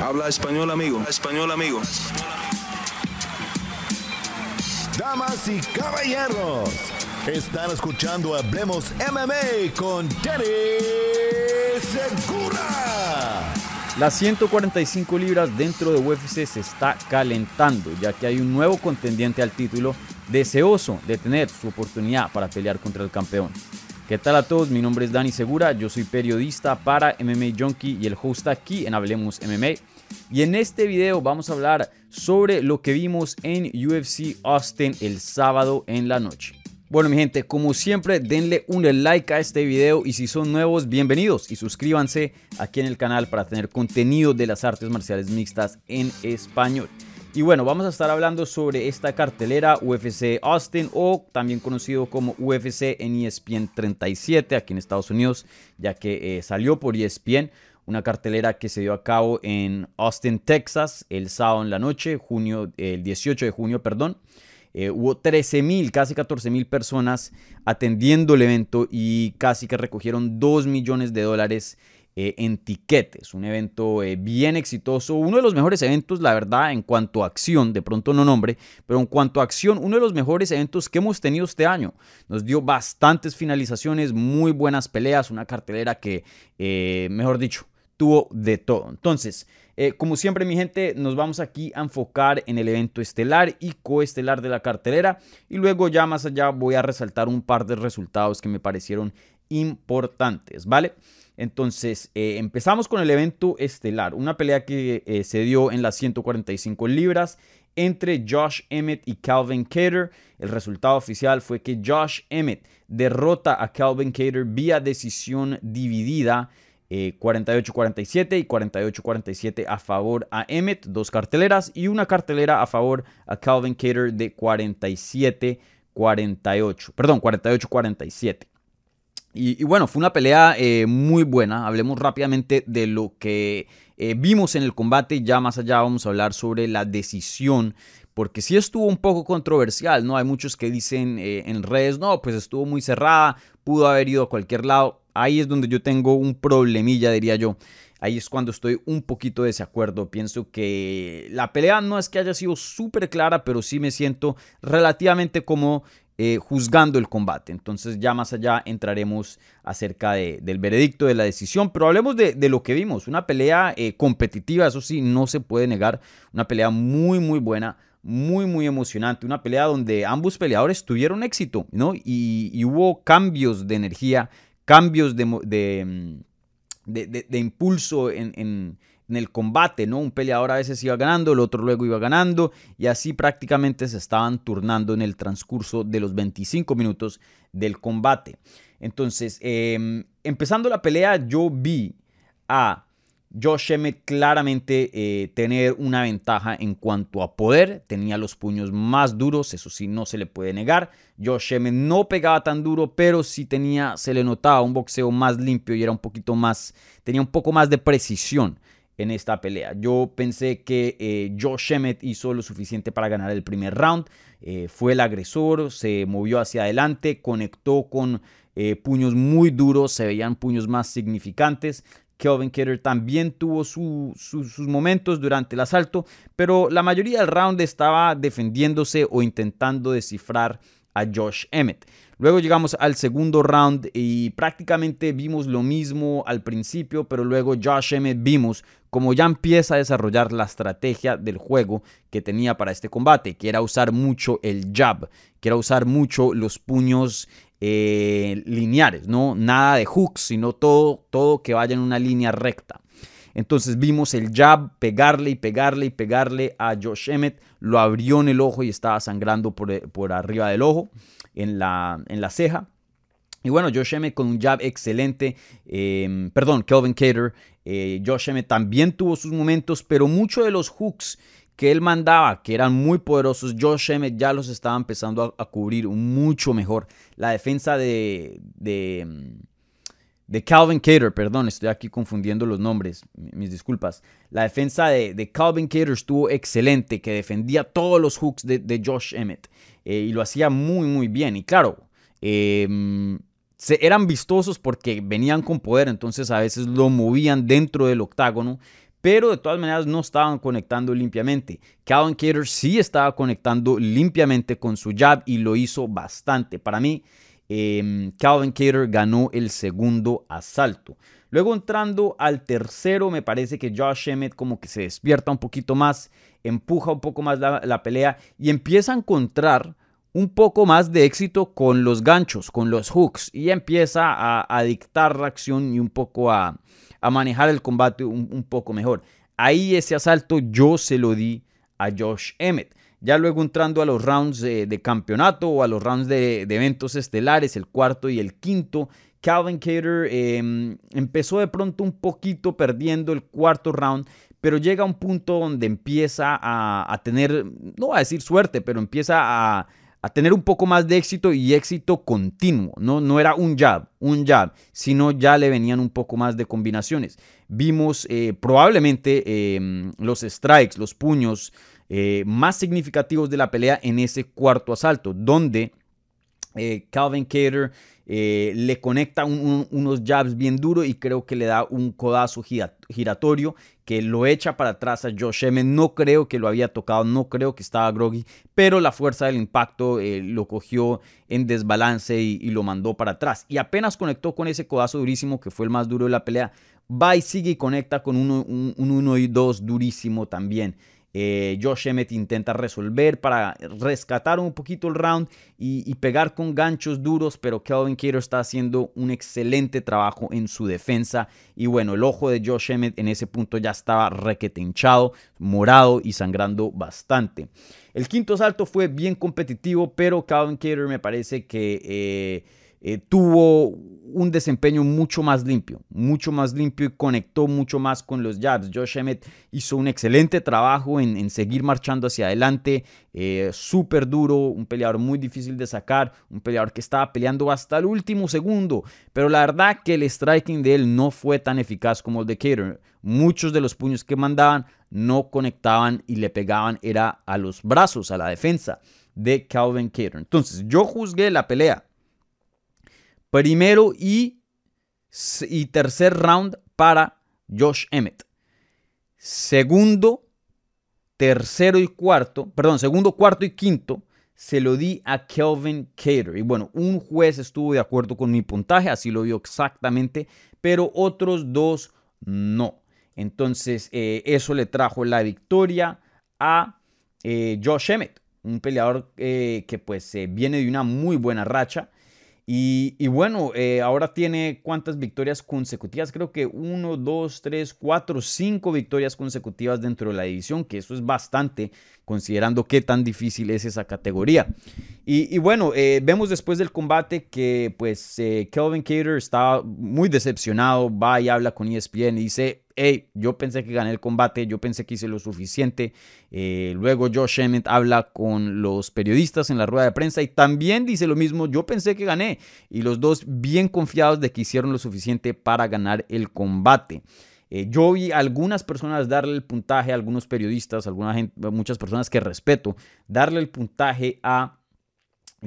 Habla español, amigo. Español, amigo. Damas y caballeros, están escuchando Hablemos MMA con Danny Segura. Las 145 libras dentro de UFC se está calentando, ya que hay un nuevo contendiente al título deseoso de tener su oportunidad para pelear contra el campeón. ¿Qué tal a todos? Mi nombre es Dani Segura, yo soy periodista para MMA Junkie y el host aquí en Hablemos MMA. Y en este video vamos a hablar sobre lo que vimos en UFC Austin el sábado en la noche. Bueno mi gente, como siempre denle un like a este video y si son nuevos bienvenidos y suscríbanse aquí en el canal para tener contenido de las artes marciales mixtas en español. Y bueno, vamos a estar hablando sobre esta cartelera UFC Austin o también conocido como UFC en ESPN 37 aquí en Estados Unidos, ya que eh, salió por ESPN, una cartelera que se dio a cabo en Austin, Texas, el sábado en la noche, junio, el 18 de junio, perdón. Eh, hubo 13 mil, casi 14 mil personas atendiendo el evento y casi que recogieron 2 millones de dólares eh, en tiquetes. Un evento eh, bien exitoso, uno de los mejores eventos, la verdad, en cuanto a acción, de pronto no nombre, pero en cuanto a acción, uno de los mejores eventos que hemos tenido este año. Nos dio bastantes finalizaciones, muy buenas peleas, una cartelera que, eh, mejor dicho, tuvo de todo. Entonces, como siempre, mi gente, nos vamos aquí a enfocar en el evento estelar y coestelar de la cartelera. Y luego ya más allá voy a resaltar un par de resultados que me parecieron importantes, ¿vale? Entonces, eh, empezamos con el evento estelar, una pelea que eh, se dio en las 145 libras entre Josh Emmett y Calvin Cater. El resultado oficial fue que Josh Emmett derrota a Calvin Cater vía decisión dividida. 48-47 eh, y 48-47 a favor a Emmett, dos carteleras y una cartelera a favor a Calvin Cater de 47-48, perdón, 48-47. Y, bueno, fue una pelea eh, muy buena. Hablemos rápidamente de lo que eh, vimos en el combate. Ya más allá vamos a hablar sobre la decisión. Porque sí estuvo un poco controversial, ¿no? Hay muchos que dicen eh, en redes, no, pues estuvo muy cerrada, pudo haber ido a cualquier lado. Ahí es donde yo tengo un problemilla, diría yo. Ahí es cuando estoy un poquito de desacuerdo. Pienso que la pelea no es que haya sido súper clara, pero sí me siento relativamente como eh, juzgando el combate. Entonces ya más allá entraremos acerca del veredicto, de la decisión, pero hablemos de, lo que vimos. Una pelea eh, competitiva, eso sí, no se puede negar. Una pelea muy, muy buena. Muy, muy emocionante. Una pelea donde ambos peleadores tuvieron éxito, ¿no? Y, hubo cambios de energía, cambios de, de, mm, impulso en, en el combate, ¿no? Un peleador a veces iba ganando, el otro luego iba ganando y así prácticamente se estaban turnando en el transcurso de los 25 minutos del combate. Entonces, em, empezando la pelea, yo vi a Josh Emmett claramente eh, tener una ventaja en cuanto a poder, tenía los puños más duros, eso sí, no se le puede negar. Josh Emmett no pegaba tan duro, pero sí tenía, se le notaba un boxeo más limpio y era un poquito más, tenía un poco más de precisión en esta pelea. Yo pensé que eh, Josh Emmett hizo lo suficiente para ganar el primer round. Eh, fue el agresor, se movió hacia adelante, conectó con eh, puños muy duros, se veían puños más significantes. Kelvin Ketter también tuvo sus momentos durante el asalto, pero la mayoría del round estaba defendiéndose o intentando descifrar a Josh Emmett. Luego llegamos al segundo round y prácticamente vimos lo mismo al principio, pero luego Josh Emmett vimos como ya empieza a desarrollar la estrategia del juego que tenía para este combate, que era usar mucho el jab, que era usar mucho los puños eh, lineares, ¿no? Nada de hooks, sino todo, todo que vaya en una línea recta. Entonces vimos el jab, pegarle y pegarle y pegarle a Josh Emmett, lo abrió en el ojo y estaba sangrando por, por arriba del ojo en la, en la ceja. Y bueno, Josh Emmett con un jab excelente. Em, perdón, Kelvin Cater. Eh, Josh Emmett también tuvo sus momentos, pero muchos de los hooks que él mandaba, que eran muy poderosos, Josh Emmett ya los estaba empezando a, cubrir mucho mejor. La defensa de, de, em, de, Calvin Cater, perdón, estoy aquí confundiendo los nombres, mis disculpas. La defensa de, de Calvin Cater estuvo excelente, que defendía todos los hooks de, Josh Emmett. Eh, y lo hacía muy, muy bien. Y claro, em, eran vistosos porque venían con poder, entonces a veces lo movían dentro del octágono, pero de todas maneras no estaban conectando limpiamente. Calvin Cater sí estaba conectando limpiamente con su jab y lo hizo bastante. Para mí, eh, Calvin Cater ganó el segundo asalto. Luego entrando al tercero, me parece que Josh Emmett como que se despierta un poquito más, empuja un poco más la, pelea y empieza a encontrar un poco más de éxito con los ganchos, con los hooks y empieza a, dictar reacción y un poco a, manejar el combate un, poco mejor. Ahí ese asalto yo se lo di a Josh Emmett. Ya luego entrando a los rounds de, campeonato o a los rounds de, eventos estelares, el cuarto y el quinto, Calvin Cater em, empezó de pronto un poquito perdiendo el cuarto round, pero llega a un punto donde empieza a, tener, no voy a decir suerte, pero empieza a, tener un poco más de éxito y éxito continuo. No, no era un jab, un jab, sino ya le venían un poco más de combinaciones. Vimos eh, probablemente em, los strikes, los puños eh, más significativos de la pelea en ese cuarto asalto, donde eh, Calvin Cater eh, le conecta unos jabs bien duros y creo que le da un codazo giratorio que lo echa para atrás a Josh Emmett. No creo que lo había tocado, no creo que estaba groggy, pero la fuerza del impacto eh, lo cogió en desbalance y, lo mandó para atrás. Y apenas conectó con ese codazo durísimo que fue el más duro de la pelea, va y sigue y conecta con un 1 y 2 durísimo también. Eh, Josh Emmett intenta resolver para rescatar un poquito el round y, pegar con ganchos duros, pero Kelvin Cater está haciendo un excelente trabajo en su defensa. Y bueno, el ojo de Josh Emmett en ese punto ya estaba requete hinchado, morado y sangrando bastante. El quinto salto fue bien competitivo, pero Calvin Cater me parece que... Eh, eh, tuvo un desempeño mucho más limpio, mucho más limpio y conectó mucho más con los jabs. Josh Emmett hizo un excelente trabajo en, seguir marchando hacia adelante, eh, súper duro, un peleador muy difícil de sacar, un peleador que estaba peleando hasta el último segundo, pero la verdad que el striking de él no fue tan eficaz como el de Cater. Muchos de los puños que mandaban no conectaban y le pegaban era a los brazos, a la defensa de Calvin Cater. Entonces yo juzgué la pelea Primero y, y tercer round para Josh Emmett. Segundo, tercero y cuarto, perdón, segundo, cuarto y quinto se lo di a Kelvin Cater. Y bueno, un juez estuvo de acuerdo con mi puntaje, así lo vio exactamente, pero otros dos no. Entonces, eh, eso le trajo la victoria a eh, Josh Emmett, un peleador eh, que pues viene de una muy buena racha. Y, bueno, eh, ahora tiene cuántas victorias consecutivas, creo que uno, dos, tres, cuatro, cinco victorias consecutivas dentro de la división, que eso es bastante considerando qué tan difícil es esa categoría. Y, bueno, eh, vemos después del combate que pues eh, Kelvin Cater está muy decepcionado, va y habla con ESPN y dice, hey, yo pensé que gané el combate, yo pensé que hice lo suficiente. Eh, luego Josh Emmett habla con los periodistas en la rueda de prensa y también dice lo mismo, yo pensé que gané. Y los dos bien confiados de que hicieron lo suficiente para ganar el combate. Eh, yo vi algunas personas darle el puntaje, algunos periodistas, muchas personas que respeto, darle el puntaje a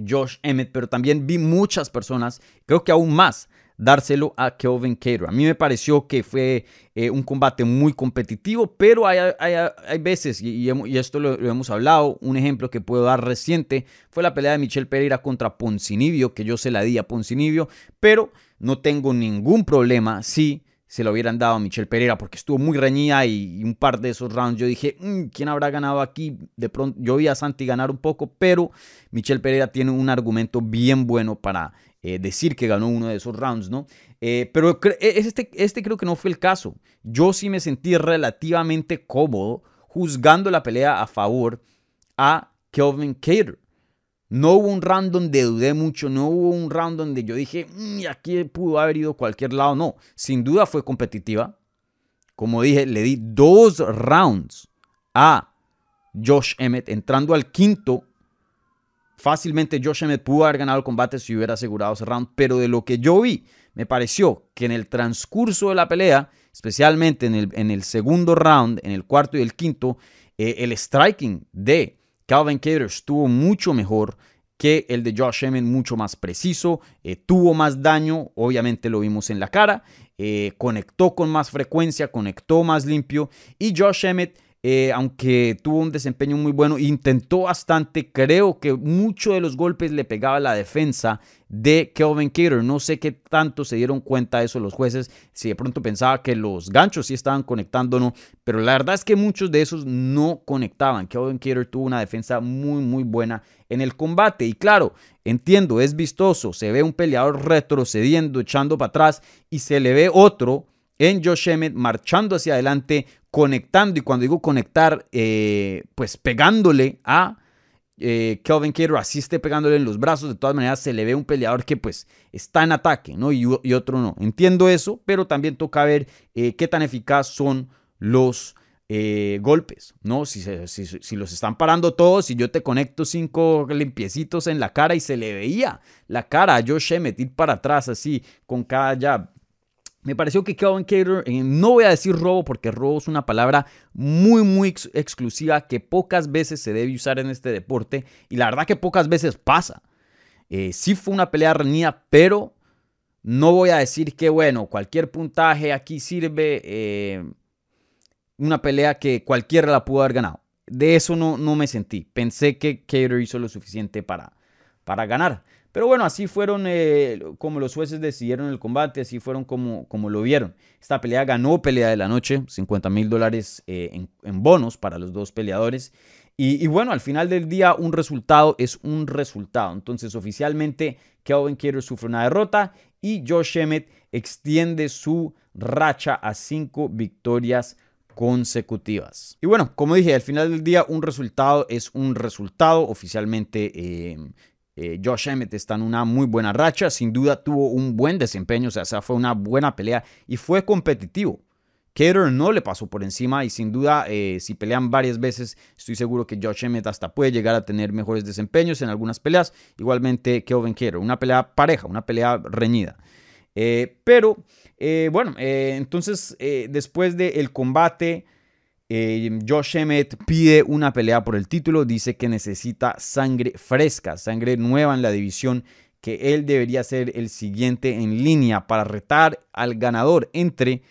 Josh Emmett, pero también vi muchas personas, creo que aún más, dárselo a Kelvin Cater. A mí me pareció que fue eh, un combate muy competitivo, pero hay, veces, y, esto lo, hemos hablado, un ejemplo que puedo dar reciente fue la pelea de Michel Pereira contra Poncinibio, que yo se la di a Poncinibio, pero no tengo ningún problema si se lo hubieran dado a Michel Pereira porque estuvo muy reñida y, un par de esos rounds yo dije, mm, ¿quién habrá ganado aquí? De pronto yo vi a Santi ganar un poco, pero Michel Pereira tiene un argumento bien bueno para eh, decir que ganó uno de esos rounds, ¿no? Eh, pero e, este, este creo que no fue el caso. Yo sí me sentí relativamente cómodo juzgando la pelea a favor a Kelvin Cater. No hubo un round donde dudé mucho, no hubo un round donde yo dije, mm, aquí pudo haber ido cualquier lado. No, sin duda fue competitiva. Como dije, le di dos rounds a Josh Emmett, entrando al quinto Fácilmente Josh Emmett pudo haber ganado el combate si hubiera asegurado ese round, pero de lo que yo vi, me pareció que en el transcurso de la pelea, especialmente en el, en el segundo round, en el cuarto y el quinto, eh, el striking de Calvin Cater estuvo mucho mejor que el de Josh Emmett, mucho más preciso, eh, tuvo más daño, obviamente lo vimos en la cara, eh, conectó con más frecuencia, conectó más limpio y Josh Emmett eh, aunque tuvo un desempeño muy bueno, intentó bastante. Creo que mucho de los golpes le pegaba la defensa de Kelvin Cater. No sé qué tanto se dieron cuenta de eso los jueces. Si de pronto pensaba que los ganchos sí estaban conectando o no. Pero la verdad es que muchos de esos no conectaban. Kelvin Cater tuvo una defensa muy, muy buena en el combate. Y claro, entiendo, es vistoso. Se ve un peleador retrocediendo, echando para atrás. Y se le ve otro en Josh Emmett marchando hacia adelante conectando, y cuando digo conectar, eh, pues pegándole a eh, Kelvin Cater, así esté pegándole en los brazos, de todas maneras se le ve un peleador que pues está en ataque, ¿no? Y, otro no. Entiendo eso, pero también toca ver eh, qué tan eficaz son los golpes, ¿no? Si, si, los están parando todos, si yo te conecto cinco limpiecitos en la cara y se le veía la cara a Josh Emmett ir para atrás así, con cada jab, me pareció que Kelvin Cater, eh, no voy a decir robo porque robo es una palabra muy, muy exclusiva que pocas veces se debe usar en este deporte y la verdad que pocas veces pasa. Eh, sí fue una pelea reñida, pero no voy a decir que, bueno, cualquier puntaje aquí sirve. Eh, una pelea que cualquiera la pudo haber ganado. De eso no, no me sentí. Pensé que Cater hizo lo suficiente para, para ganar. Pero bueno, así fueron eh, como los jueces decidieron el combate, así fueron como, como lo vieron. Esta pelea ganó pelea de la noche, 50 mil dólares eh, en, bonos para los dos peleadores. Y, bueno, al final del día un resultado es un resultado. Entonces oficialmente Kelvin Cater sufre una derrota y Josh Emmett extiende su racha a cinco victorias consecutivas. Y bueno, como dije, al final del día un resultado es un resultado. Oficialmente eh, eh, Josh Emmett está en una muy buena racha, sin duda tuvo un buen desempeño, o sea, fue una buena pelea y fue competitivo. Cater no le pasó por encima y sin duda eh, si pelean varias veces estoy seguro que Josh Emmett hasta puede llegar a tener mejores desempeños en algunas peleas. Igualmente Kelvin Cater, una pelea pareja, una pelea reñida. Eh, pero bueno, entonces después del combate eh, Josh Emmett pide una pelea por el título, dice que necesita sangre fresca, sangre nueva en la división, que él debería ser el siguiente en línea para retar al ganador entre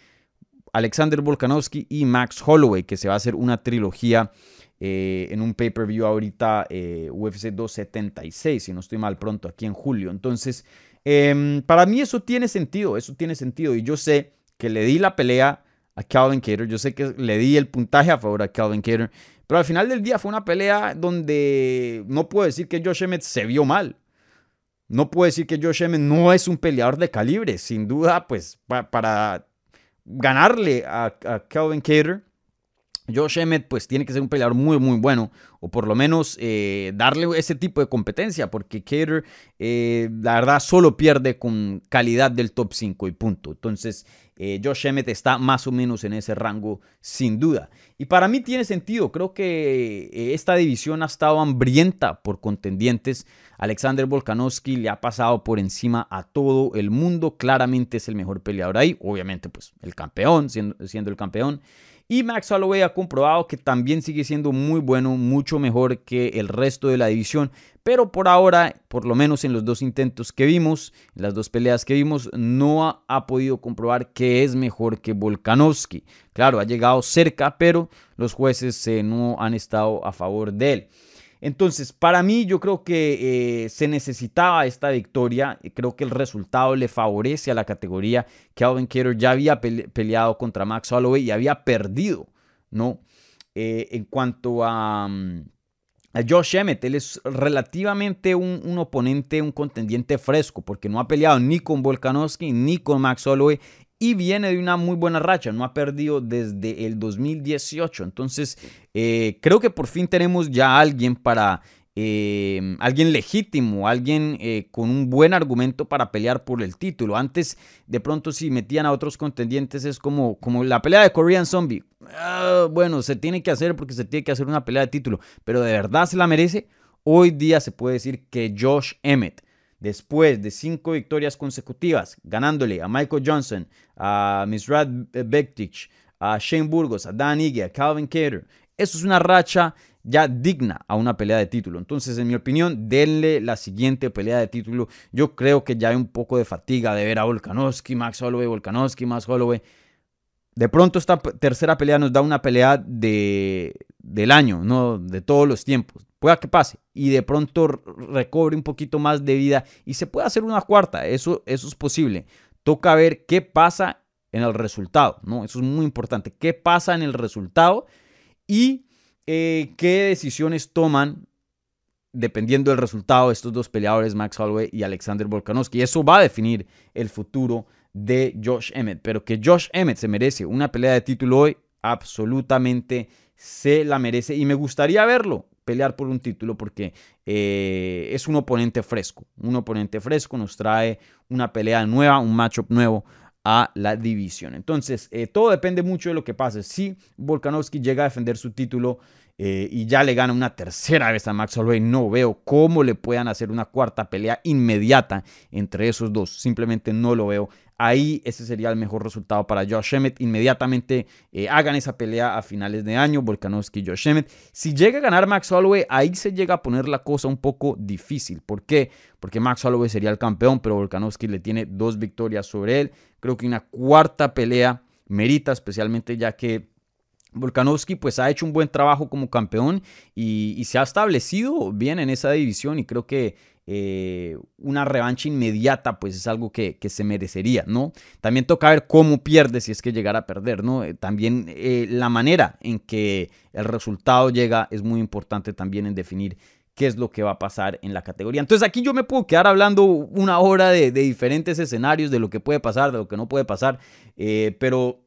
Alexander Volkanovski y Max Holloway, que se va a hacer una trilogía eh, en un pay-per-view ahorita eh, UFC 276, si no estoy mal pronto, aquí en julio. Entonces, em, para mí eso tiene sentido, eso tiene sentido y yo sé que le di la pelea a Calvin Cater. Yo sé que le di el puntaje a favor a Calvin Cater, pero al final del día fue una pelea donde no puedo decir que Josh Emmett se vio mal. No puedo decir que Josh Emmett no es un peleador de calibre. Sin duda, pues para ganarle a, a Calvin Cater, Josh Emmett pues tiene que ser un peleador muy muy bueno o por lo menos eh, darle ese tipo de competencia porque Cater eh, la verdad solo pierde con calidad del top 5 y punto. Entonces eh, Josh Emmett está más o menos en ese rango sin duda. Y para mí tiene sentido, creo que esta división ha estado hambrienta por contendientes. Alexander Volkanovski le ha pasado por encima a todo el mundo, claramente es el mejor peleador ahí, obviamente pues el campeón, siendo, siendo el campeón. Y Max Holloway ha comprobado que también sigue siendo muy bueno, mucho mejor que el resto de la división. Pero por ahora, por lo menos en los dos intentos que vimos, en las dos peleas que vimos, no ha, podido comprobar que es mejor que Volkanovski. Claro, ha llegado cerca, pero los jueces eh, no han estado a favor de él. Entonces, para mí yo creo que eh, se necesitaba esta victoria. Creo que el resultado le favorece a la categoría. Calvin Cater ya había peleado contra Max Holloway y había perdido, ¿no? Eh, en cuanto a, mm, a, Josh Emmett, él es relativamente un, un, oponente, un contendiente fresco, porque no ha peleado ni con Volkanovski ni con Max Holloway y viene de una muy buena racha, no ha perdido desde el 2018. Entonces, eh, creo que por fin tenemos ya alguien para, eh, alguien legítimo, alguien eh, con un buen argumento para pelear por el título. Antes, de pronto, si metían a otros contendientes, es como, como la pelea de Korean Zombie. Ah, bueno, se tiene que hacer porque se tiene que hacer una pelea de título, pero de verdad se la merece. Hoy día se puede decir que Josh Emmett después de cinco victorias consecutivas, ganándole a Michael Johnson, a Misrad Bektic, a Shane Burgos, a Dan Ige, a Calvin Cater. Eso es una racha ya digna a una pelea de título. Entonces, en mi opinión, denle la siguiente pelea de título. Yo creo que ya hay un poco de fatiga de ver a Volkanovski, Max Holloway, Volkanovski, Max Holloway. De pronto esta tercera pelea nos da una pelea de, del año, no de todos los tiempos. Pueda que pase y de pronto recobre un poquito más de vida y se puede hacer una cuarta. Eso, eso es posible. Toca ver qué pasa en el resultado, ¿no? Eso es muy importante. ¿Qué pasa en el resultado? Y eh, qué decisiones toman dependiendo del resultado de estos dos peleadores, Max Holloway y Alexander Volkanovski. Eso va a definir el futuro de Josh Emmett. Pero que Josh Emmett se merece una pelea de título hoy, absolutamente se la merece. Y me gustaría verlo pelear por un título porque eh, es un oponente fresco. Un oponente fresco nos trae una pelea nueva, un matchup nuevo a la división. Entonces, eh, todo depende mucho de lo que pase. Si Volkanovski llega a defender su título eh, y ya le gana una tercera vez a Max Holloway, no veo cómo le puedan hacer una cuarta pelea inmediata entre esos dos. Simplemente no lo veo. Ahí ese sería el mejor resultado para Josh Emmett. Inmediatamente eh, hagan esa pelea a finales de año, Volkanovski y Josh Emmett. Si llega a ganar Max Holloway, ahí se llega a poner la cosa un poco difícil. ¿Por qué? Porque Max Holloway sería el campeón, pero Volkanovski le tiene dos victorias sobre él. Creo que una cuarta pelea merita, especialmente ya que Volkanovski pues ha hecho un buen trabajo como campeón y, se ha establecido bien en esa división y creo que eh, una revancha inmediata pues es algo que, se merecería, ¿no? También toca ver cómo pierde si es que llegara a perder, ¿no? Eh, también eh, la manera en que el resultado llega es muy importante también en definir qué es lo que va a pasar en la categoría. Entonces aquí yo me puedo quedar hablando una hora de, diferentes escenarios, de lo que puede pasar, de lo que no puede pasar, pero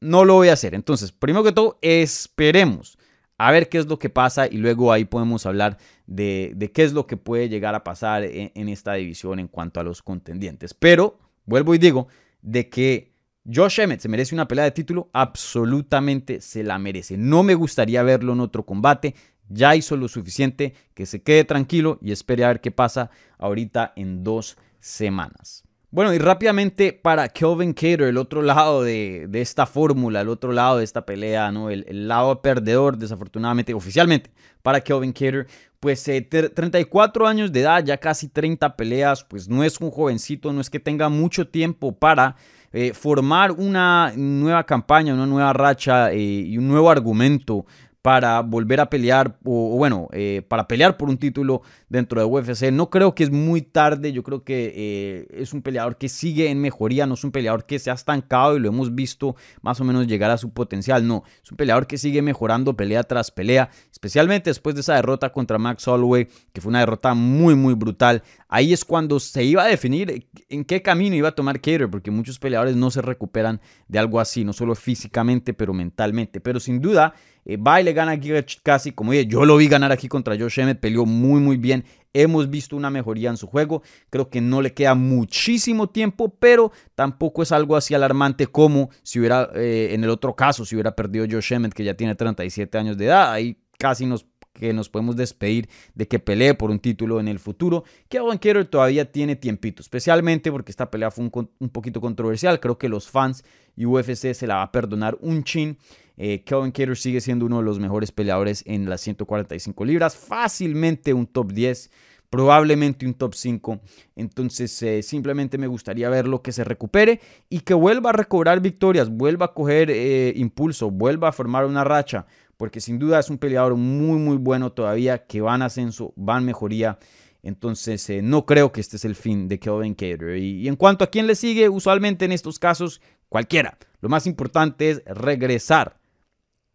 no lo voy a hacer. Entonces, primero que todo, esperemos a ver qué es lo que pasa y luego ahí podemos hablar de, qué es lo que puede llegar a pasar en, esta división en cuanto a los contendientes. Pero, vuelvo y digo, de que Josh Emmett se merece una pelea de título, absolutamente se la merece. No me gustaría verlo en otro combate. Ya hizo lo suficiente, que se quede tranquilo y espere a ver qué pasa ahorita en dos semanas. Bueno, y rápidamente para Kelvin Cater, el otro lado de, esta fórmula, el otro lado de esta pelea, ¿no? El, lado perdedor, desafortunadamente, oficialmente, para Kelvin Cater, pues 34 eh, años de edad, ya casi 30 peleas, pues no es un jovencito, no es que tenga mucho tiempo para eh, formar una nueva campaña, una nueva racha eh, y un nuevo argumento para volver a pelear, o, bueno, eh, para pelear por un título dentro de UFC. No creo que es muy tarde, yo creo que eh, es un peleador que sigue en mejoría, no es un peleador que se ha estancado y lo hemos visto más o menos llegar a su potencial, no, es un peleador que sigue mejorando pelea tras pelea, especialmente después de esa derrota contra Max Holloway, que fue una derrota muy, muy brutal. Ahí es cuando se iba a definir en qué camino iba a tomar Cater, porque muchos peleadores no se recuperan de algo así, no solo físicamente, pero mentalmente. Pero sin duda, eh, y le gana aquí casi, como dije, yo lo vi ganar aquí contra Josh Emmett, peleó muy muy bien. Hemos visto una mejoría en su juego. Creo que no le queda muchísimo tiempo, pero tampoco es algo así alarmante como si hubiera, eh, en el otro caso, si hubiera perdido Josh Emmett, que ya tiene 37 años de edad. Ahí casi nos que nos podemos despedir de que pelee por un título en el futuro. Que Cater todavía tiene tiempito, especialmente porque esta pelea fue un, un, poquito controversial. Creo que los fans y UFC se la va a perdonar un chin. Eh, Kelvin Cater sigue siendo uno de los mejores peleadores en las 145 libras, fácilmente un top 10, probablemente un top 5. Entonces eh, simplemente me gustaría verlo que se recupere y que vuelva a recobrar victorias, vuelva a coger eh, impulso, vuelva a formar una racha, porque sin duda es un peleador muy muy bueno todavía, que va en ascenso, va en mejoría. Entonces, no creo que este es el fin de Kelvin Cater. Y, y, en cuanto a quién le sigue, usualmente en estos casos, cualquiera. Lo más importante es regresar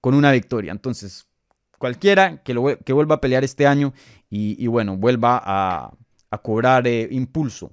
con una victoria. Entonces, cualquiera que, lo, que vuelva a pelear este año y, bueno, vuelva a, cobrar eh, impulso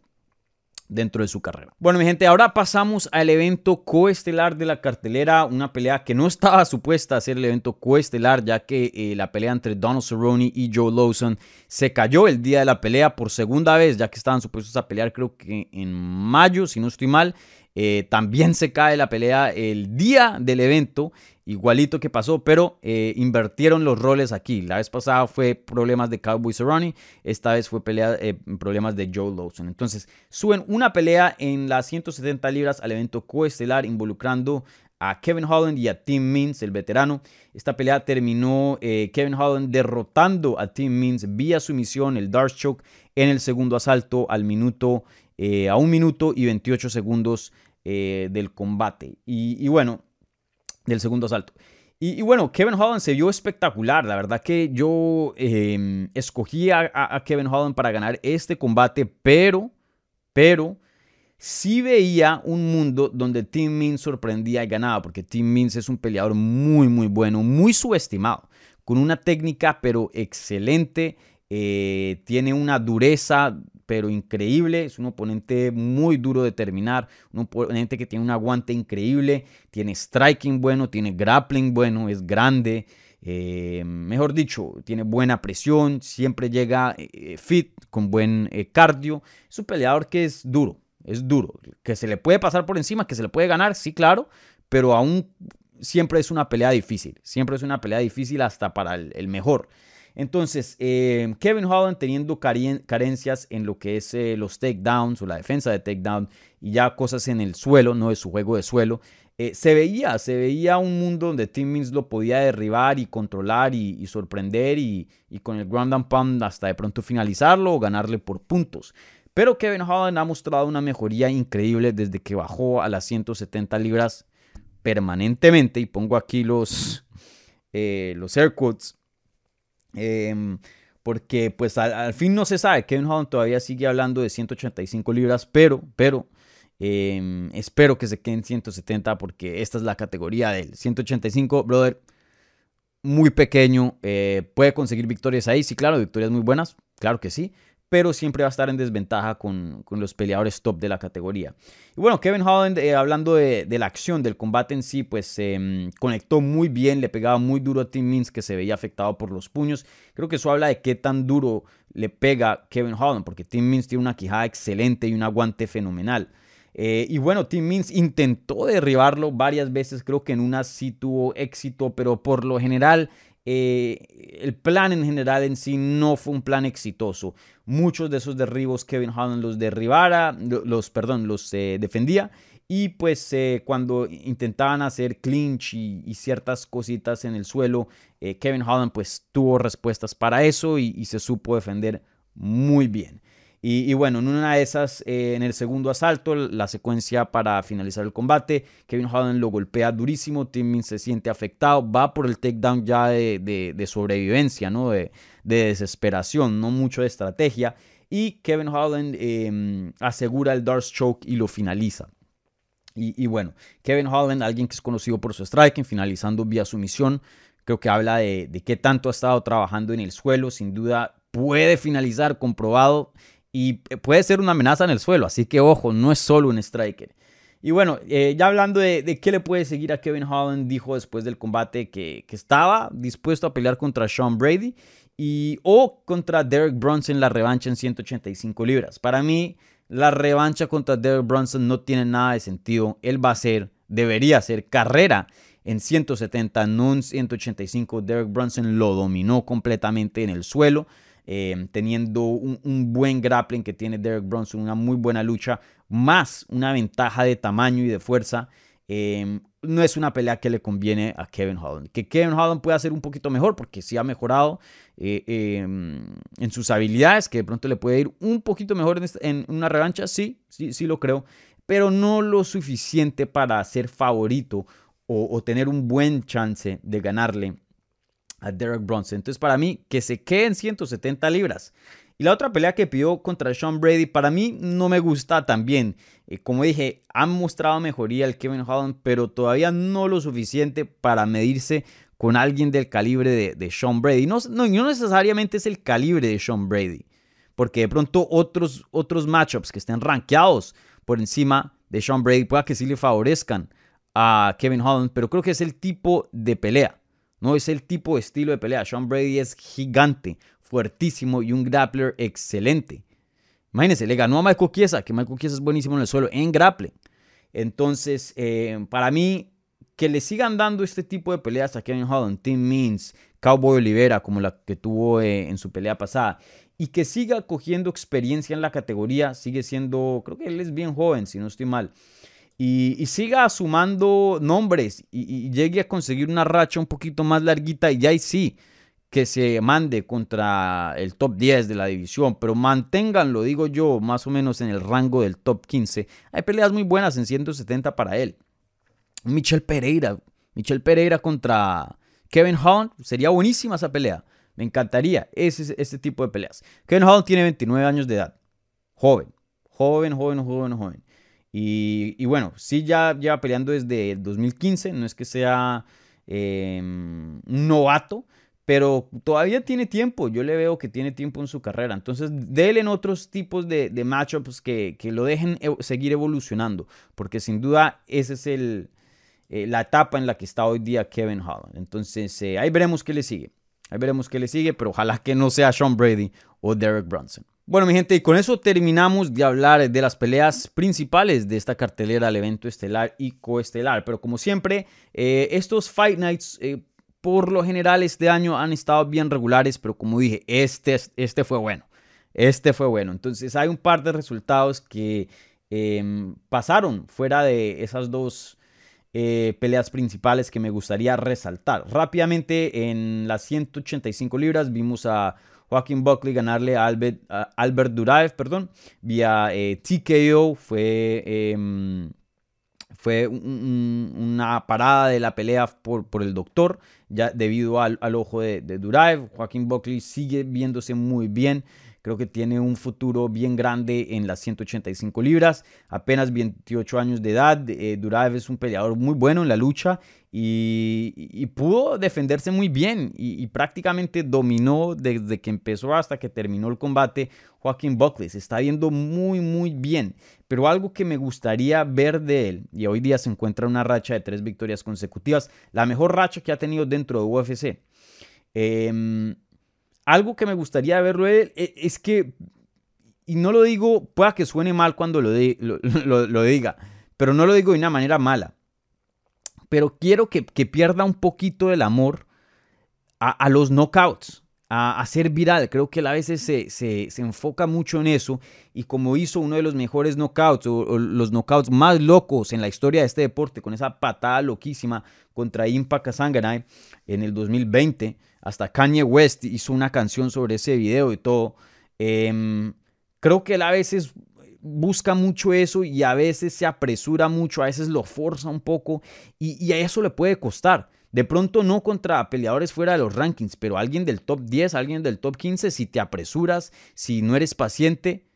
dentro de su carrera. Bueno, mi gente, ahora pasamos al evento coestelar de la cartelera, una pelea que no estaba supuesta a ser el evento coestelar, ya que eh, la pelea entre Donald Cerrone y Joe Lawson se cayó el día de la pelea por segunda vez, ya que estaban supuestos a pelear creo que en mayo, si no estoy mal. Eh, también se cae la pelea el día del evento igualito que pasó, pero eh, invertieron los roles aquí. La vez pasada fue problemas de Cowboy Cerrone, esta vez fue pelea, eh, problemas de Joe Lawson. Entonces, suben una pelea en las 170 libras al evento coestelar involucrando a Kevin Holland y a Tim Means, el veterano. Esta pelea terminó eh, Kevin Holland derrotando a Tim Means vía sumisión, el Dark Choke, en el segundo asalto al minuto, a un minuto y 28 segundos del combate. Y, bueno, del segundo asalto. Y, bueno, Kevin Holland se vio espectacular. La verdad que yo em, escogí a, Kevin Holland para ganar este combate, pero, pero sí veía un mundo donde Tim Means sorprendía y ganaba, porque Tim Means es un peleador muy, muy bueno, muy subestimado, con una técnica pero excelente, eh, tiene una dureza pero increíble, es un oponente muy duro de terminar, un oponente que tiene un aguante increíble, tiene striking bueno, tiene grappling bueno, es grande. Eh, mejor dicho, tiene buena presión, siempre llega eh, fit, con buen cardio. Es un peleador que es duro, es duro. Que se le puede pasar por encima, que se le puede ganar, sí, claro, pero aún siempre es una pelea difícil. Siempre es una pelea difícil hasta para el, mejor. Entonces, eh, Kevin Holland teniendo carencias en lo que es eh, los takedowns o la defensa de takedown y ya cosas en el suelo, no de su juego de suelo, eh, se veía, se veía un mundo donde Tim Means lo podía derribar y controlar y, sorprender y, con el ground and pound hasta de pronto finalizarlo o ganarle por puntos. Pero Kevin Holland ha mostrado una mejoría increíble desde que bajó a las 170 libras permanentemente. Y pongo aquí los, los air quotes. Em, porque pues al, fin no se sabe. Kevin Holland todavía sigue hablando de 185 libras. Pero, pero, em, espero que se quede en 170 porque esta es la categoría del 185, brother. Muy pequeño, eh, puede conseguir victorias ahí, sí, claro, victorias muy buenas, claro que sí, pero siempre va a estar en desventaja con, los peleadores top de la categoría. Y bueno, Kevin Holland, eh, hablando de, la acción, del combate en sí, pues em, conectó muy bien, le pegaba muy duro a Tim Means que se veía afectado por los puños. Creo que eso habla de qué tan duro le pega Kevin Holland, porque Tim Means tiene una quijada excelente y un aguante fenomenal. Eh, y bueno, Tim Means intentó derribarlo varias veces, creo que en una sí tuvo éxito, pero por lo general eh, el plan en general en sí no fue un plan exitoso. Muchos de esos derribos Kevin Holland los derribara, los, perdón, los eh, defendía. Y pues eh, cuando intentaban hacer clinch y, ciertas cositas en el suelo, Kevin Holland pues tuvo respuestas para eso y se supo defender muy bien. Y, bueno, en una de esas, eh, en el segundo asalto, la secuencia para finalizar el combate, Kevin Holland lo golpea durísimo, Tim se siente afectado, va por el takedown ya de, sobrevivencia, ¿no? De, desesperación, no mucho de estrategia. Y Kevin Holland em, asegura el Dark Choke y lo finaliza. Y, bueno, Kevin Holland, alguien que es conocido por su striking, finalizando vía sumisión, creo que habla de, de qué tanto ha estado trabajando en el suelo, sin duda puede finalizar comprobado y puede ser una amenaza en el suelo, así que ojo, no es solo un striker. Y bueno, eh, ya hablando de, qué le puede seguir a Kevin Holland, dijo después del combate que, estaba dispuesto a pelear contra Sean Brady y, o contra Derek Brunson la revancha en 185 libras. Para mí, la revancha contra Derek Brunson no tiene nada de sentido. Él va a ser, debería ser carrera en 170, no en 185. Derek Brunson lo dominó completamente en el suelo. Em, teniendo un, buen grappling que tiene Derek Bronson, una muy buena lucha, más una ventaja de tamaño y de fuerza. Em, no es una pelea que le conviene a Kevin Holland. Que Kevin Holland pueda hacer un poquito mejor porque sí ha mejorado eh, em, en sus habilidades, que de pronto le puede ir un poquito mejor en, una revancha, sí, sí, sí lo creo, pero no lo suficiente para ser favorito o, o tener un buen chance de ganarle a Derek Bronson. Entonces, para mí, que se quede en 170 libras. Y la otra pelea que pidió contra Sean Brady, para mí no me gusta también. Eh, como dije, han mostrado mejoría el Kevin Holland, pero todavía no lo suficiente para medirse con alguien del calibre de, Sean Brady. No, no, no, necesariamente es el calibre de Sean Brady, porque de pronto otros, otros matchups que estén rankeados por encima de Sean Brady pueda que sí le favorezcan a Kevin Holland, pero creo que es el tipo de pelea. No es el tipo de estilo de pelea. Sean Brady es gigante, fuertísimo y un grappler excelente. Imagínense, le ganó a Michael Chiesa, que Michael Chiesa es buenísimo en el suelo, en grappling. Entonces, eh, para mí, que le sigan dando este tipo de peleas a Kevin Holland, Tim Means, Cowboy Olivera, como la que tuvo eh, en su pelea pasada, y que siga cogiendo experiencia en la categoría, sigue siendo, creo que él es bien joven, si no estoy mal. Y, siga sumando nombres y, llegue a conseguir una racha un poquito más larguita y ya sí que se mande contra el top 10 de la división, pero manténganlo, digo yo, más o menos en el rango del top 15. Hay peleas muy buenas en 170 para él. Michel Pereira, Michel Pereira contra Kevin Holland, sería buenísima esa pelea. Me encantaría ese, ese tipo de peleas. Kevin Holland tiene 29 años de edad. Joven, joven, joven, joven, joven. Y, bueno, sí ya lleva peleando desde 2015, no es que sea em, un novato, pero todavía tiene tiempo. Yo le veo que tiene tiempo en su carrera. Entonces, déle en otros tipos de, matchups que, que, lo dejen seguir evolucionando, porque sin duda esa es el, eh, la etapa en la que está hoy día Kevin Holland. Entonces, eh, ahí veremos qué le sigue. Ahí veremos qué le sigue, pero ojalá que no sea Sean Brady o Derek Brunson. Bueno, mi gente, y con eso terminamos de hablar de las peleas principales de esta cartelera del evento estelar y coestelar. Pero como siempre, eh, estos Fight Nights, eh, por lo general, este año han estado bien regulares, pero como dije, este, este fue bueno. Este fue bueno. Entonces, hay un par de resultados que em, pasaron fuera de esas dos eh, peleas principales que me gustaría resaltar. Rápidamente, en las 185 libras, vimos a Joaquín Buckley ganarle a Albert, Albert Duraev, perdón, vía eh, TKO. Fue, em, fue una parada de la pelea por, por, el doctor, ya debido al, ojo de, de Duraev. Joaquín Buckley sigue viéndose muy bien. Creo que tiene un futuro bien grande en las 185 libras. Apenas 28 años de edad. Eh, Duraev es un peleador muy bueno en la lucha y, pudo defenderse muy bien y, prácticamente dominó desde que empezó hasta que terminó el combate. Joaquín Buckley se está viendo muy, muy bien. Pero algo que me gustaría ver de él, y hoy día se encuentra una racha de tres victorias consecutivas, la mejor racha que ha tenido dentro de UFC. Eh, algo que me gustaría verlo e, es que, y no lo digo, pueda que suene mal cuando lo, lo, diga, pero no lo digo de una manera mala. Pero quiero que, pierda un poquito el amor a, los knockouts, a, a, ser viral. Creo que a veces se, se, enfoca mucho en eso. Y como hizo uno de los mejores knockouts, o, los knockouts más locos en la historia de este deporte, con esa patada loquísima contra Impa Kasanganay en el 2020 hasta Kanye West hizo una canción sobre ese video y todo. Em, creo que él a veces busca mucho eso y a veces se apresura mucho, a veces lo forza un poco y, a eso le puede costar. De pronto no contra peleadores fuera de los rankings, pero alguien del top 10, alguien del top 15, si te apresuras, si no eres paciente,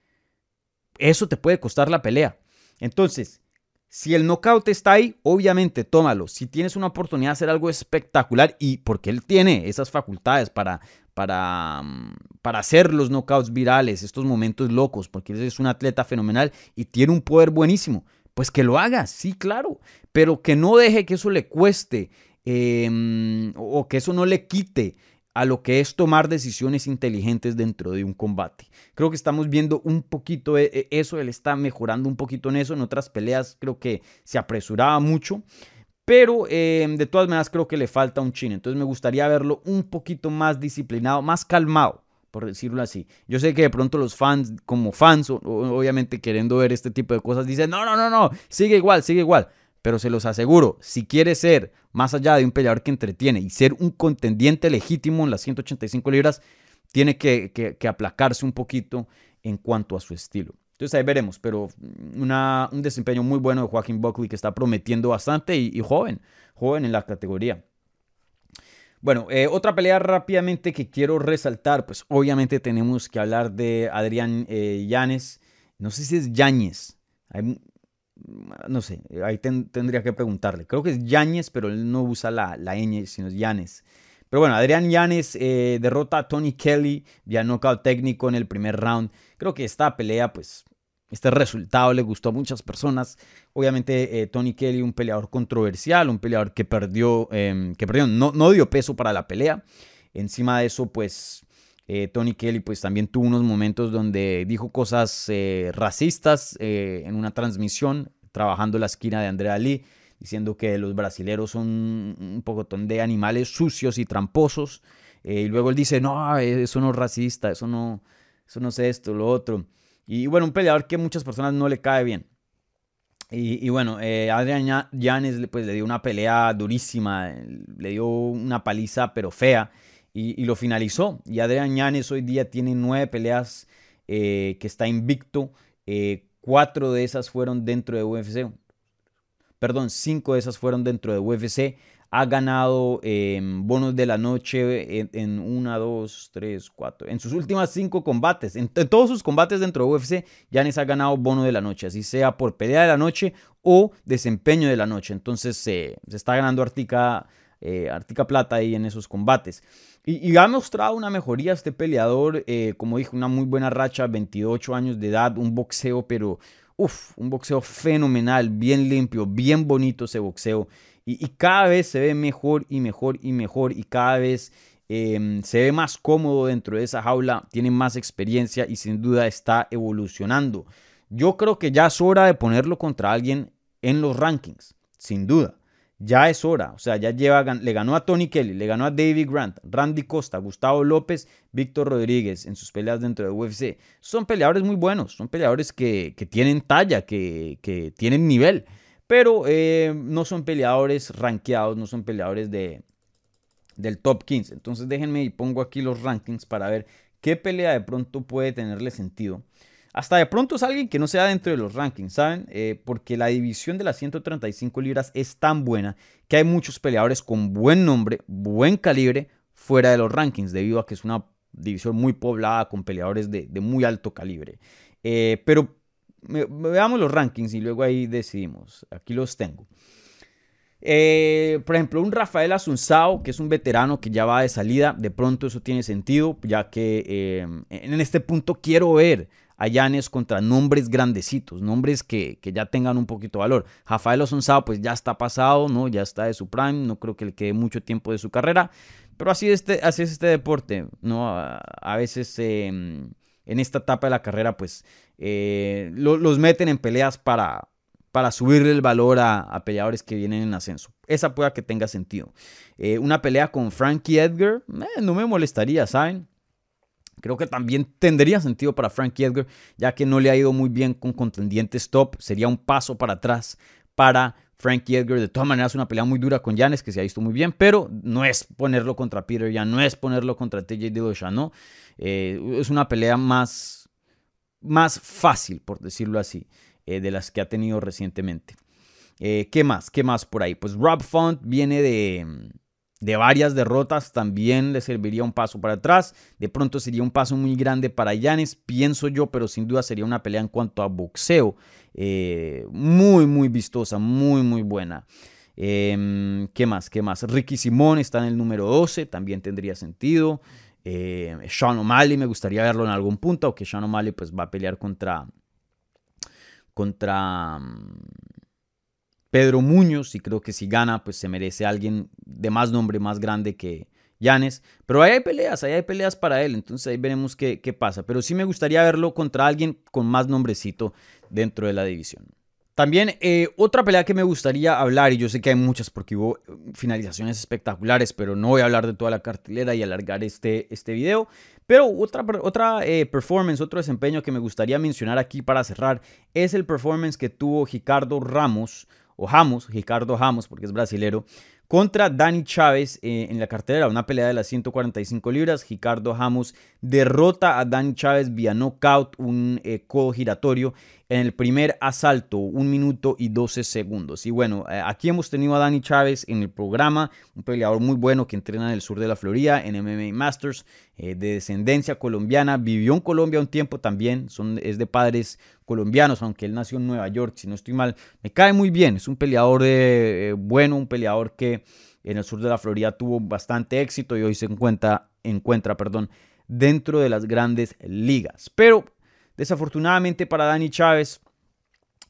eso te puede costar la pelea. Entonces, si el knockout está ahí, obviamente tómalo. Si tienes una oportunidad de hacer algo espectacular y porque él tiene esas facultades para, para, mm, para hacer los knockouts virales, estos momentos locos, porque él es un atleta fenomenal y tiene un poder buenísimo, pues que lo haga, sí, claro, pero que no deje que eso le cueste em, o que eso no le quite a lo que es tomar decisiones inteligentes dentro de un combate. Creo que estamos viendo un poquito e, e, eso, él está mejorando un poquito en eso, en otras peleas creo que se apresuraba mucho, pero em, de todas maneras creo que le falta un chin, entonces me gustaría verlo un poquito más disciplinado, más calmado por decirlo así. Yo sé que de pronto los fans, como fans, obviamente queriendo ver este tipo de cosas, dicen, no, no, no, no, sigue igual, sigue igual. Pero se los aseguro, si quiere ser más allá de un peleador que entretiene y ser un contendiente legítimo en las 185 libras, tiene que, aplacarse un poquito en cuanto a su estilo. Entonces ahí veremos, pero un desempeño muy bueno de Joaquín Buckley que está prometiendo bastante y, joven, joven en la categoría. Bueno, eh, otra pelea rápidamente que quiero resaltar, pues obviamente tenemos que hablar de Adrián eh, Llanes. No sé si es Yáñez. No sé, ahí tendría que preguntarle. Creo que es Yáñez, pero él no usa la, la ñ, sino es Yanes. Pero bueno, Adrián Yanes eh, derrota a Tony Kelly vía knockout técnico en el primer round. Creo que esta pelea, pues, este resultado le gustó a muchas personas. Obviamente, eh, Tony Kelly, un peleador controversial, un peleador que perdió, em, que perdió, no, no dio peso para la pelea. Encima de eso, pues, eh, Tony Kelly pues también tuvo unos momentos donde dijo cosas racistas en una transmisión, trabajando la esquina de Andrea Lee, diciendo que los brasileros son un poco de animales sucios y tramposos. y luego él dice, no, eso no es racista, eso no, eso no es esto, lo otro. Y bueno, un peleador que muchas personas no le cae bien. Y, bueno, eh, Adrian Yanes pues, le dio una pelea durísima, le dio una paliza pero fea y, lo finalizó. Y Adrian Yanes hoy día tiene nueve peleas eh, que está invicto. Eh, cuatro de esas fueron dentro de UFC. Perdón, cinco de esas fueron dentro de UFC ha ganado em, bonos de la noche en, una, dos, tres, cuatro. En sus últimas cinco combates, en, todos sus combates dentro de UFC, Yanis ha ganado bono de la noche, así sea por pelea de la noche o desempeño de la noche. Entonces se está ganando Artica, eh, Artica Plata ahí en esos combates. Y, ha mostrado una mejoría este peleador, eh, como dije, una muy buena racha, 28 años de edad, un boxeo, pero uff, un boxeo fenomenal, bien limpio, bien bonito ese boxeo. Y, cada vez se ve mejor y mejor y mejor y cada vez em, se ve más cómodo dentro de esa jaula, tiene más experiencia y sin duda está evolucionando. Yo creo que ya es hora de ponerlo contra alguien en los rankings, sin duda. Ya es hora, o sea, ya lleva, le ganó a Tony Kelly, le ganó a David Grant, Randy Costa, Gustavo López, Víctor Rodríguez en sus peleas dentro de UFC. Son peleadores muy buenos, son peleadores que, tienen talla, que, tienen nivel pero eh, no son peleadores rankeados, no son peleadores de, del top 15. Entonces déjenme y pongo aquí los rankings para ver qué pelea de pronto puede tenerle sentido. Hasta de pronto es alguien que no sea dentro de los rankings, ¿saben? Eh, porque la división de las 135 libras es tan buena que hay muchos peleadores con buen nombre, buen calibre, fuera de los rankings, debido a que es una división muy poblada con peleadores de, muy alto calibre. Eh, pero veamos los rankings y luego ahí decidimos. Aquí los tengo. Eh, por ejemplo, un Rafael Asunzao, que es un veterano que ya va de salida, de pronto eso tiene sentido, ya que en este punto quiero ver a Yanes contra nombres grandecitos, nombres que, ya tengan un poquito de valor. Rafael Asunzao pues ya está pasado, ¿no? ya está de su prime, no creo que le quede mucho tiempo de su carrera, pero así, este, así es este deporte, ¿no? A, veces em, en esta etapa de la carrera, pues eh, los meten en peleas para, para subirle el valor a, peleadores que vienen en ascenso. Esa pueda que tenga sentido. Eh, una pelea con Frankie Edgar, eh, no me molestaría, ¿saben? Creo que también tendría sentido para Frankie Edgar, ya que no le ha ido muy bien con contendientes top. Sería un paso para atrás para Frankie Edgar. De todas maneras, una pelea muy dura con Janes, que se ha visto muy bien, pero no es ponerlo contra Peter ya no es ponerlo contra TJ Dillashaw, ¿no? Eh, es una pelea más, más fácil, por decirlo así, eh, de las que ha tenido recientemente. Eh, ¿Qué más? ¿Qué más por ahí? Pues Rob Font viene de, de varias derrotas, también le serviría un paso para atrás. De pronto sería un paso muy grande para Yanes, pienso yo, pero sin duda sería una pelea en cuanto a boxeo. muy, muy vistosa, muy, muy buena. Em, ¿Qué más? ¿Qué más? Ricky Simón está en el número 12, también tendría sentido. Eh, Sean O'Malley me gustaría verlo en algún punto, aunque Sean O'Malley pues va a pelear contra contra Pedro Muñoz y creo que si gana pues se merece alguien de más nombre, más grande que Yanes. Pero ahí hay peleas, ahí hay peleas para él, entonces ahí veremos qué, qué pasa. Pero sí me gustaría verlo contra alguien con más nombrecito dentro de la división. También eh, otra pelea que me gustaría hablar, y yo sé que hay muchas porque hubo eh, finalizaciones espectaculares, pero no voy a hablar de toda la cartelera y alargar este, este video. Pero otra, otra eh, performance, otro desempeño que me gustaría mencionar aquí para cerrar es el performance que tuvo Ricardo Ramos, o Ricardo Ramos, porque es brasilero, contra Dani Chávez en la cartelera, una pelea de las 145 libras. Ricardo Ramos derrota a Dani Chávez vía knockout, un codo giratorio en el primer asalto, un minuto y 12 segundos. Y bueno, eh, aquí hemos tenido a Dani Chávez en el programa, un peleador muy bueno que entrena en el sur de la Florida, en MMA Masters, eh, de descendencia colombiana, vivió en Colombia un tiempo también, son, es de padres colombianos, aunque él nació en Nueva York, si no estoy mal, me cae muy bien, es un peleador eh, bueno, un peleador que en el sur de la Florida tuvo bastante éxito y hoy se encuentra, encuentra perdón, dentro de las grandes ligas. Pero Desafortunadamente para Dani Chávez,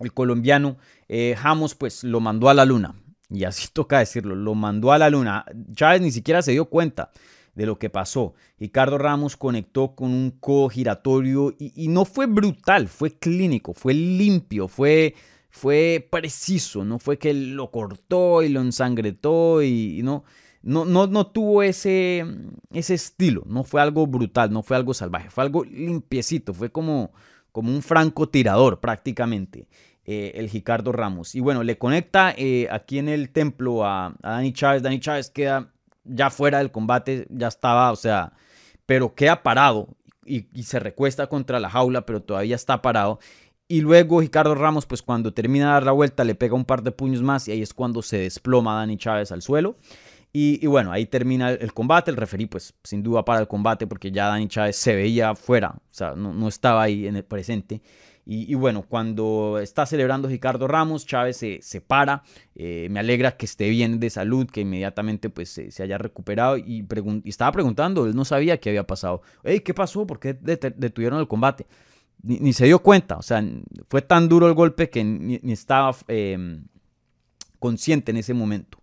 el colombiano, eh, pues lo mandó a la luna. Y así toca decirlo, lo mandó a la luna. Chávez ni siquiera se dio cuenta de lo que pasó. Ricardo Ramos conectó con un codo giratorio y, no fue brutal, fue clínico, fue limpio, fue, fue preciso, no fue que lo cortó y lo ensangretó y no no, no, tuvo ese, ese estilo, no fue algo brutal, no fue algo salvaje, fue algo limpiecito, fue como, como un francotirador prácticamente. eh, el Ricardo Ramos. Y bueno, le conecta eh, aquí en el templo a, a Dani Chávez. Dani Chávez queda ya fuera del combate, ya estaba, o sea, pero queda parado y, se recuesta contra la jaula, pero todavía está parado. Y luego Ricardo Ramos, pues cuando termina de dar la vuelta, le pega un par de puños más y ahí es cuando se desploma Dani Chávez al suelo. Y, bueno, ahí termina el, combate. El referí, pues sin duda para el combate, porque ya Dani Chávez se veía fuera, o sea, no, no estaba ahí en el presente. Y, bueno, cuando está celebrando Ricardo Ramos, Chávez se, se para. Eh, me alegra que esté bien de salud, que inmediatamente pues, se, haya recuperado. Y, estaba preguntando, él no sabía qué había pasado. ¿qué pasó? ¿Por qué detuvieron el combate? Ni, se dio cuenta. O sea, fue tan duro el golpe que ni, estaba em, consciente en ese momento.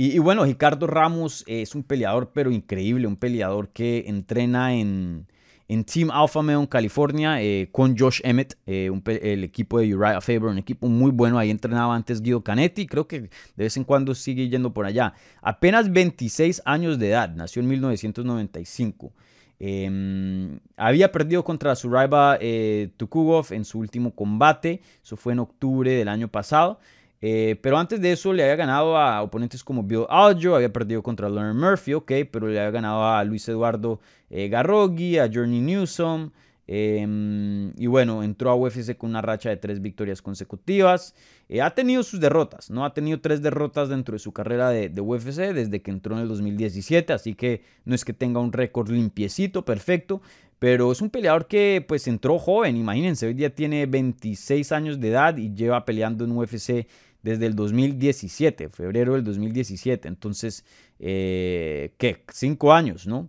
Y, bueno, Ricardo Ramos es un peleador, pero increíble, un peleador que entrena en, en Team Alpha Male en California eh, con Josh Emmett, eh, el equipo de Uriah Faber, un equipo muy bueno. Ahí entrenaba antes Guido Canetti, creo que de vez en cuando sigue yendo por allá. Apenas 26 años de edad, nació en 1995. Em, había perdido contra su rival eh, Tukugov en su último combate, eso fue en octubre del año pasado. Eh, pero antes de eso le había ganado a oponentes como Bill Aljo, había perdido contra Leonard Murphy, ok, pero le había ganado a Luis Eduardo eh, Garrogui, a Journey Newsom. Em, y bueno, entró a UFC con una racha de tres victorias consecutivas. Eh, ha tenido sus derrotas, ¿no? Ha tenido tres derrotas dentro de su carrera de, de, UFC desde que entró en el 2017, así que no es que tenga un récord limpiecito, perfecto, pero es un peleador que pues entró joven, imagínense, hoy día tiene 26 años de edad y lleva peleando en UFC desde el 2017, febrero del 2017. Entonces, eh, ¿qué? Cinco años, ¿no?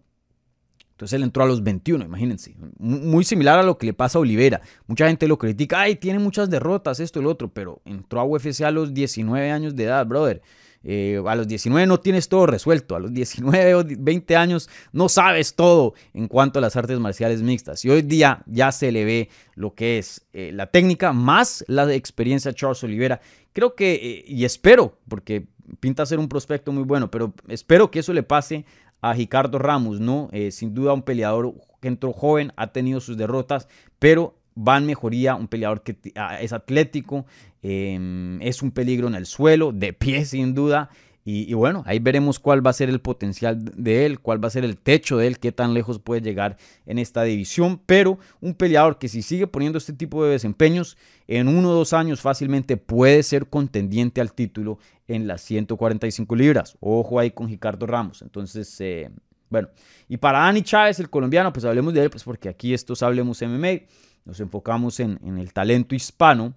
Entonces él entró a los 21, imagínense. Muy similar a lo que le pasa a Olivera. Mucha gente lo critica, ay, tiene muchas derrotas, esto y lo otro, pero entró a UFC a los 19 años de edad, brother. Eh, a los 19 no tienes todo resuelto, a los 19 o 20 años no sabes todo en cuanto a las artes marciales mixtas. Y hoy día ya se le ve lo que es eh, la técnica más la experiencia de Charles Olivera creo que, eh, y espero, porque pinta ser un prospecto muy bueno, pero espero que eso le pase a Ricardo Ramos, ¿no? Eh, sin duda un peleador que entró joven, ha tenido sus derrotas, pero va en mejoría, un peleador que ah, es atlético, em, es un peligro en el suelo, de pie sin duda, y, bueno, ahí veremos cuál va a ser el potencial de él, cuál va a ser el techo de él, qué tan lejos puede llegar en esta división. Pero un peleador que si sigue poniendo este tipo de desempeños, en uno o dos años fácilmente puede ser contendiente al título en las 145 libras. Ojo ahí con Ricardo Ramos. Entonces, eh, bueno. Y para Dani Chávez, el colombiano, pues hablemos de él, pues porque aquí estos Hablemos MMA, nos enfocamos en, el talento hispano.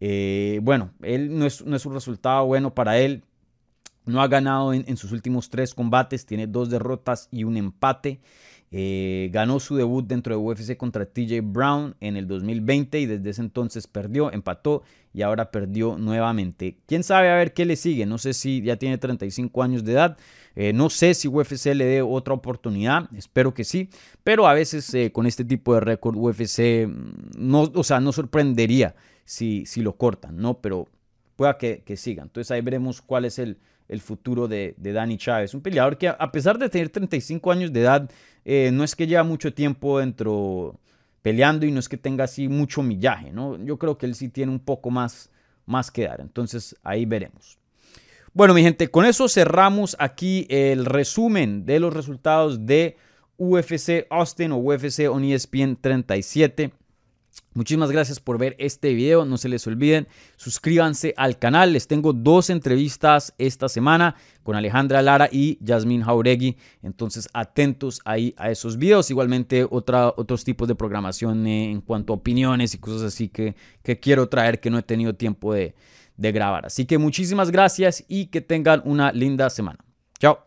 Eh, bueno, él no es, no es un resultado bueno para él no ha ganado en, sus últimos tres combates, tiene dos derrotas y un empate. Eh, ganó su debut dentro de UFC contra TJ Brown en el 2020 y desde ese entonces perdió, empató y ahora perdió nuevamente. Quién sabe a ver qué le sigue. No sé si ya tiene 35 años de edad. Eh, no sé si UFC le dé otra oportunidad. Espero que sí. Pero a veces eh, con este tipo de récord UFC mm, no, o sea, no sorprendería si, si lo cortan, ¿no? Pero pueda que, que. Entonces ahí veremos cuál es el, el futuro de, de Dani Chávez. Un peleador que a pesar de tener 35 años de edad, eh, no es que lleva mucho tiempo dentro peleando y no es que tenga así mucho millaje, ¿no? Yo creo que él sí tiene un poco más, más que dar. Entonces ahí veremos. Bueno, mi gente, con eso cerramos aquí el resumen de los resultados de UFC Austin o UFC on ESPN 37. Muchísimas gracias por ver este video. No se les olviden, suscríbanse al canal. Les tengo dos entrevistas esta semana con Alejandra Lara y Yasmin Jauregui. Entonces, atentos ahí a esos videos. Igualmente, otros tipos de programación en cuanto a opiniones y cosas así que, que quiero traer que no he tenido tiempo de, de grabar. Así que muchísimas gracias y que tengan una linda semana. Chao.